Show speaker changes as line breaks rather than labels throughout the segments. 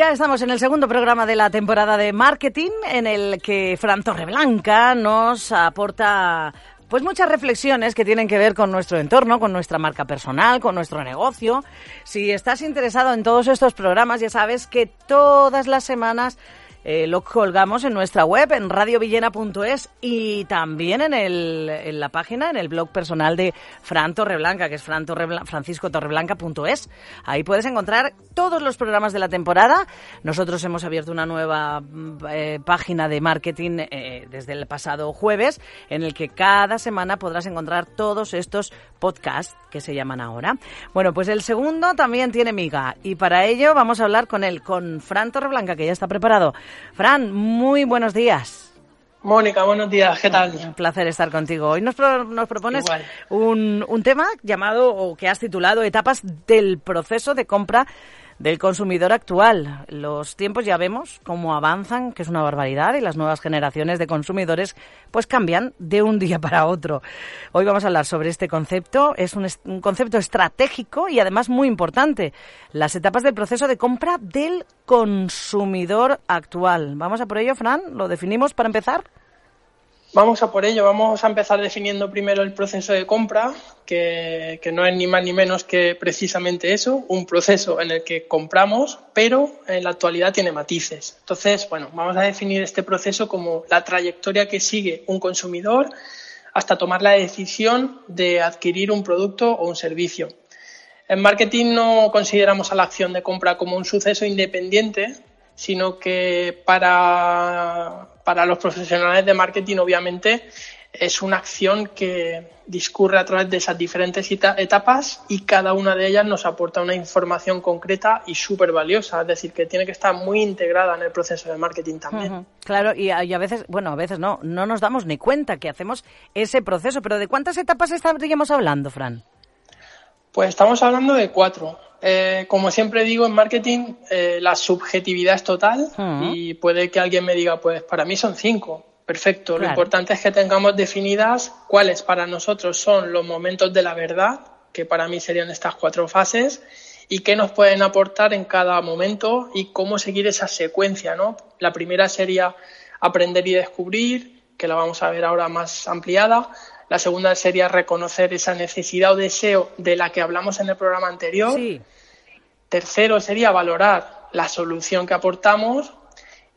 Ya estamos en el segundo programa de la temporada de marketing en el que Fran Torreblanca nos aporta pues muchas reflexiones que tienen que ver con nuestro entorno, con nuestra marca personal, con nuestro negocio. Si estás interesado en todos estos programas, ya sabes que todas las semanas eh, lo colgamos en nuestra web, en radiovillena.es y también en, el, en la página, en el blog personal de Fran Torreblanca, que es Fran franciscotorreblanca.es. Ahí puedes encontrar todos los programas de la temporada. Nosotros hemos abierto una nueva mm, eh, página de marketing eh, desde el pasado jueves, en el que cada semana podrás encontrar todos estos podcasts que se llaman ahora. Bueno, pues el segundo también tiene miga y para ello vamos a hablar con él, con Fran Torreblanca, que ya está preparado. Fran, muy buenos días.
Mónica, buenos días, ¿qué tal?
Un placer estar contigo. Hoy nos, nos propones un, un, tema llamado, o que has titulado, Etapas del proceso de compra del consumidor actual. Los tiempos ya vemos cómo avanzan, que es una barbaridad, y las nuevas generaciones de consumidores pues cambian de un día para otro. Hoy vamos a hablar sobre este concepto. Es un, un concepto estratégico y además muy importante. Las etapas del proceso de compra del consumidor actual. Vamos a por ello, Fran. ¿Lo definimos para empezar?
Vamos a por ello, vamos a empezar definiendo primero el proceso de compra, que, que, no es ni más ni menos que precisamente eso, un proceso en el que compramos, pero en la actualidad tiene matices. Entonces, bueno, vamos a definir este proceso como la trayectoria que sigue un consumidor hasta tomar la decisión de adquirir un producto o un servicio. En marketing no consideramos a la acción de compra como un suceso independiente, sino que para, para los profesionales de marketing obviamente es una acción que discurre a través de esas diferentes etapas y cada una de ellas nos aporta una información concreta y súper valiosa, es decir, que tiene que estar muy integrada en el proceso de marketing también.
Uh -huh. Claro, y a, y a, veces, bueno, a veces no, no nos damos ni cuenta que hacemos ese proceso, pero ¿de cuántas etapas estaríamos hablando, Fran?
Pues estamos hablando de cuatro. Eh, como siempre digo en marketing, eh, la subjetividad es total uh -huh. y puede que alguien me diga, pues para mí son cinco. Perfecto. Claro. Lo importante es que tengamos definidas cuáles para nosotros son los momentos de la verdad, que para mí serían estas cuatro fases, y qué nos pueden aportar en cada momento y cómo seguir esa secuencia, ¿no? La primera sería aprender y descubrir, que la vamos a ver ahora más ampliada. La segunda sería reconocer esa necesidad o deseo de la que hablamos en el programa anterior.
Sí.
Tercero sería valorar la solución que aportamos.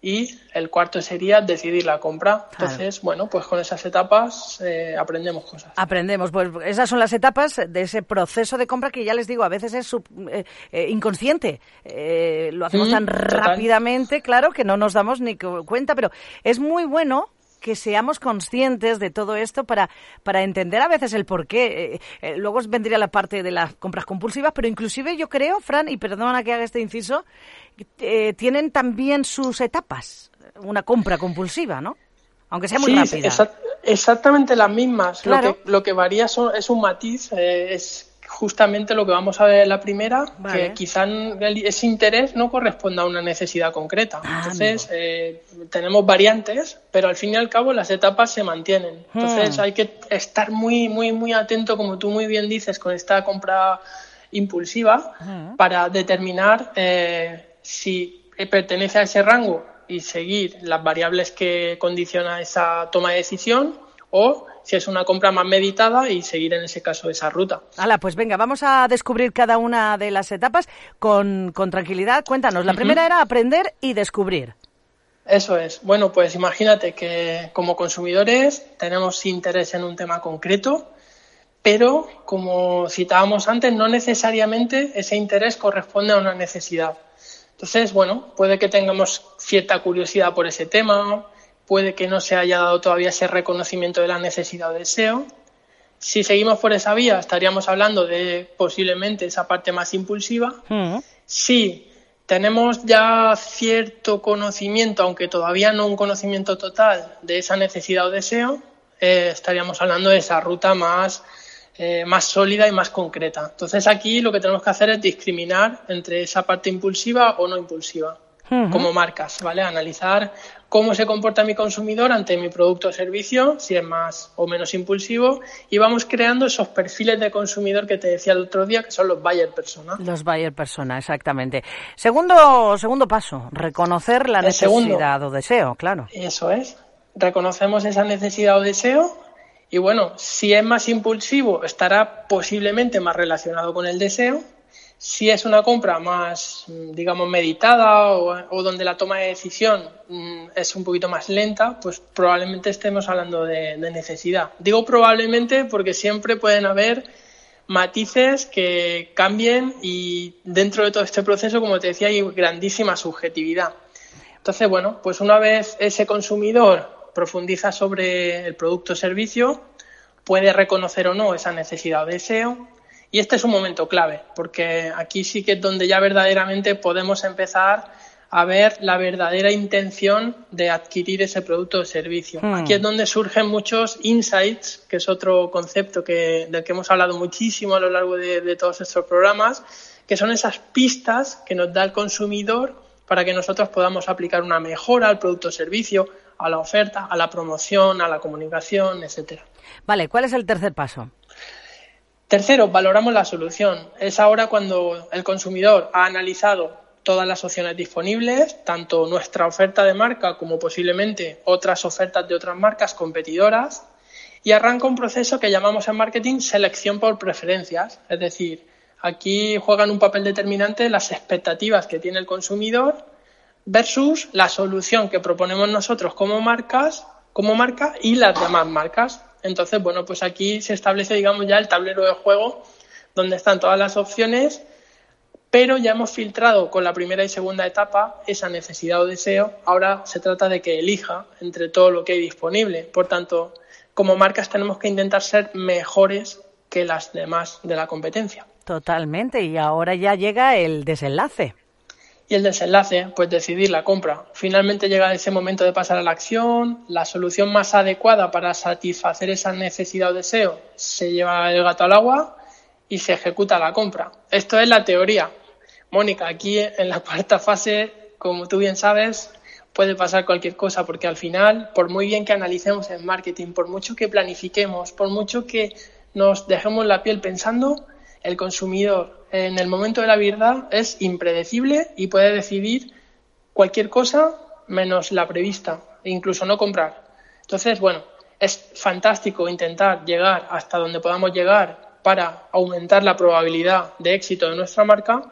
Y el cuarto sería decidir la compra. Entonces, claro. bueno, pues con esas etapas eh, aprendemos cosas.
Aprendemos, pues esas son las etapas de ese proceso de compra que ya les digo, a veces es sub, eh, eh, inconsciente. lo hacemos mm, tan total. rápidamente, claro, que no nos damos ni cuenta, pero es muy bueno que seamos conscientes de todo esto para, para entender a veces el por qué. Eh, eh, luego vendría la parte de las compras compulsivas, pero inclusive yo creo, Fran, y perdona que haga este inciso, eh, tienen también sus etapas, una compra compulsiva, ¿no? Aunque sea muy
sí,
rápida.
Exa exactamente las mismas. Claro. Lo, que, lo que varía son, es un matiz, eh, es justamente lo que vamos a ver en la primera, vale. que quizá ese interés no corresponda a una necesidad concreta. Ah, Entonces, eh, tenemos variantes, pero al fin y al cabo las etapas se mantienen. Entonces, hmm. hay que estar muy, muy, muy atento, como tú muy bien dices, con esta compra impulsiva hmm. para determinar eh, si pertenece a ese rango y seguir las variables que condiciona esa toma de decisión o si es una compra más meditada y seguir en ese caso esa ruta.
Hala, pues venga, vamos a descubrir cada una de las etapas con, con tranquilidad. Cuéntanos, la uh -huh. primera era aprender y descubrir.
Eso es. Bueno, pues imagínate que como consumidores tenemos interés en un tema concreto, pero como citábamos antes, no necesariamente ese interés corresponde a una necesidad. Entonces, bueno, puede que tengamos cierta curiosidad por ese tema, puede que no se haya dado todavía ese reconocimiento de la necesidad o deseo, Si seguimos por esa vía, estaríamos hablando de posiblemente esa parte más impulsiva.
Mm.
Si tenemos ya cierto conocimiento, aunque todavía no un conocimiento total de esa necesidad o deseo, eh, estaríamos hablando de esa ruta más, eh, más sólida y más concreta. Entonces aquí lo que tenemos que hacer es discriminar entre esa parte impulsiva o no impulsiva como marcas, ¿vale? Analizar cómo se comporta mi consumidor ante mi producto o servicio, si es más o menos impulsivo, y vamos creando esos perfiles de consumidor que te decía el otro día, que son los buyer persona.
Los buyer persona, exactamente. Segundo, segundo paso, reconocer la necesidad o deseo, claro.
Eso es. Reconocemos esa necesidad o deseo y bueno, si es más impulsivo, estará posiblemente más relacionado con el deseo si es una compra más, digamos, meditada o, donde la toma de decisión mm, es un poquito más lenta, pues probablemente estemos hablando de, necesidad. Digo probablemente porque siempre pueden haber matices que cambien y dentro de todo este proceso, como te decía, hay grandísima subjetividad. Entonces, bueno, pues una vez ese consumidor profundiza sobre el producto o servicio, puede reconocer o no esa necesidad o deseo, y este es un momento clave, porque aquí sí que es donde ya verdaderamente podemos empezar a ver la verdadera intención de adquirir ese producto o servicio. Hmm. Aquí es donde surgen muchos insights, que es otro concepto que, del que hemos hablado muchísimo a lo largo de, de todos estos programas, que son esas pistas que nos da el consumidor para que nosotros podamos aplicar una mejora al producto o servicio, a la oferta, a la promoción, a la comunicación, etcétera.
Vale, ¿cuál es el tercer paso?
Tercero, valoramos la solución. Es ahora cuando el consumidor ha analizado todas las opciones disponibles, tanto nuestra oferta de marca como posiblemente otras ofertas de otras marcas competidoras, y arranca un proceso que llamamos en marketing selección por preferencias. Es decir, aquí juegan un papel determinante las expectativas que tiene el consumidor versus la solución que proponemos nosotros como marcas, como marca y las demás marcas. Entonces, bueno, pues aquí se establece, digamos, ya el tablero de juego donde están todas las opciones, pero ya hemos filtrado con la primera y segunda etapa esa necesidad o deseo. Ahora se trata de que elija entre todo lo que hay disponible. Por tanto, como marcas tenemos que intentar ser mejores que las demás de la competencia.
Totalmente. Y ahora ya llega el desenlace
y el desenlace, pues decidir la compra. Finalmente llega ese momento de pasar a la acción, la solución más adecuada para satisfacer esa necesidad o deseo se lleva el gato al agua y se ejecuta la compra. Esto es la teoría. Mónica, aquí en la cuarta fase, como tú bien sabes, puede pasar cualquier cosa porque al final, por muy bien que analicemos en marketing, por mucho que planifiquemos, por mucho que nos dejemos la piel pensando, el consumidor en el momento de la verdad es impredecible y puede decidir cualquier cosa menos la prevista e incluso no comprar. Entonces, bueno, es fantástico intentar llegar hasta donde podamos llegar para aumentar la probabilidad de éxito de nuestra marca,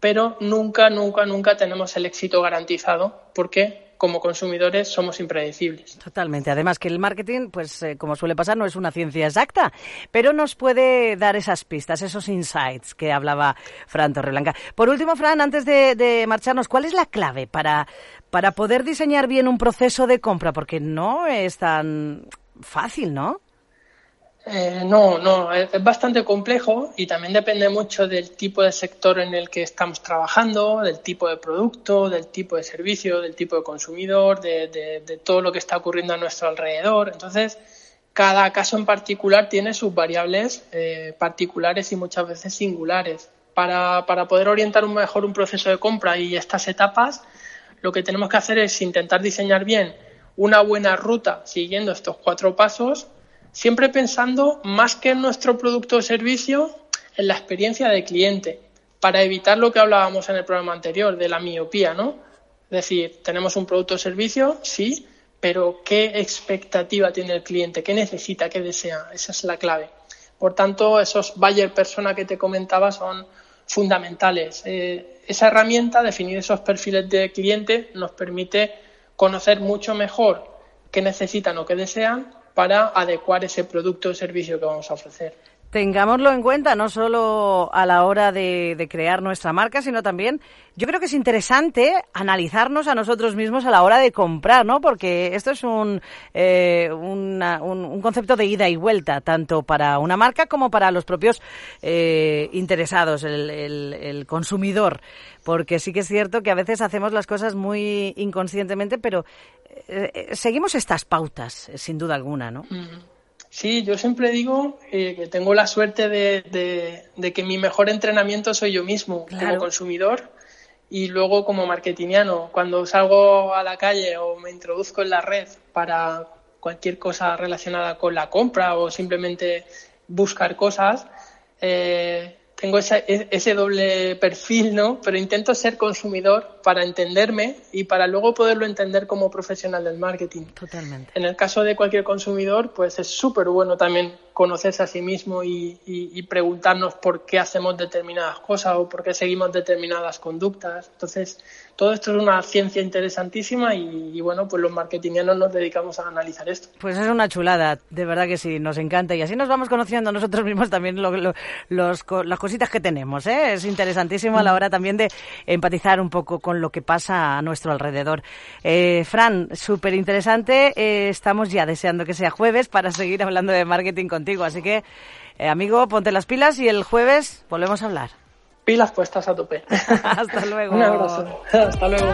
pero nunca, nunca, nunca tenemos el éxito garantizado porque como consumidores somos impredecibles.
Totalmente. Además que el marketing, pues eh, como suele pasar, no es una ciencia exacta, pero nos puede dar esas pistas, esos insights que hablaba Fran Torreblanca. Por último, Fran, antes de, de marcharnos, ¿cuál es la clave para, para poder diseñar bien un proceso de compra? Porque no es tan fácil, ¿no?
Eh, no, no, es, bastante complejo y también depende mucho del tipo de sector en el que estamos trabajando, del tipo de producto, del tipo de servicio, del tipo de consumidor, de, todo lo que está ocurriendo a nuestro alrededor. Entonces, cada caso en particular tiene sus variables eh, particulares y muchas veces singulares. Para, para poder orientar mejor un proceso de compra y estas etapas, lo que tenemos que hacer es intentar diseñar bien una buena ruta siguiendo estos cuatro pasos siempre pensando más que en nuestro producto o servicio, en la experiencia del cliente, para evitar lo que hablábamos en el programa anterior de la miopía, ¿no? Es decir, tenemos un producto o servicio, sí, pero ¿qué expectativa tiene el cliente? ¿Qué necesita? ¿Qué desea? Esa es la clave. Por tanto, esos buyer persona que te comentaba son fundamentales. Eh, esa herramienta, definir esos perfiles de cliente, nos permite conocer mucho mejor qué necesitan o qué desean para adecuar ese producto o servicio que vamos a ofrecer.
Tengámoslo en cuenta, no solo a la hora de, crear nuestra marca, sino también, yo creo que es interesante analizarnos a nosotros mismos a la hora de comprar, ¿no? Porque esto es un, eh, un, concepto de ida y vuelta, tanto para una marca como para los propios eh, interesados, el, el, consumidor. Porque sí que es cierto que a veces hacemos las cosas muy inconscientemente, pero eh, seguimos estas pautas, sin duda alguna, ¿no?
Sí, yo siempre digo eh, que tengo la suerte de, que mi mejor entrenamiento soy yo mismo como consumidor y luego como marketingiano. Cuando salgo a la calle o me introduzco en la red para cualquier cosa relacionada con la compra o simplemente buscar cosas, eh, tengo ese, ese, doble perfil, ¿no? Pero intento ser consumidor para entenderme y para luego poderlo entender como profesional del marketing.
Totalmente.
En el caso de cualquier consumidor, pues es súper bueno también conocerse a sí mismo y, preguntarnos por qué hacemos determinadas cosas o por qué seguimos determinadas conductas. Entonces, todo esto es una ciencia interesantísima y, bueno, pues los marketingianos nos dedicamos a analizar esto.
Pues es una chulada, de verdad que sí, nos encanta y así nos vamos conociendo nosotros mismos también los, las cositas que tenemos. ¿eh? Es interesantísimo a la hora también de empatizar un poco con lo que pasa a nuestro alrededor. Eh, Fran, súper interesante. Eh, estamos ya deseando que sea jueves para seguir hablando de marketing con contigo. Así que, eh, amigo, ponte las pilas y el jueves volvemos a hablar.
Pilas puestas a tope.
Hasta luego.
Un abrazo. Hasta luego.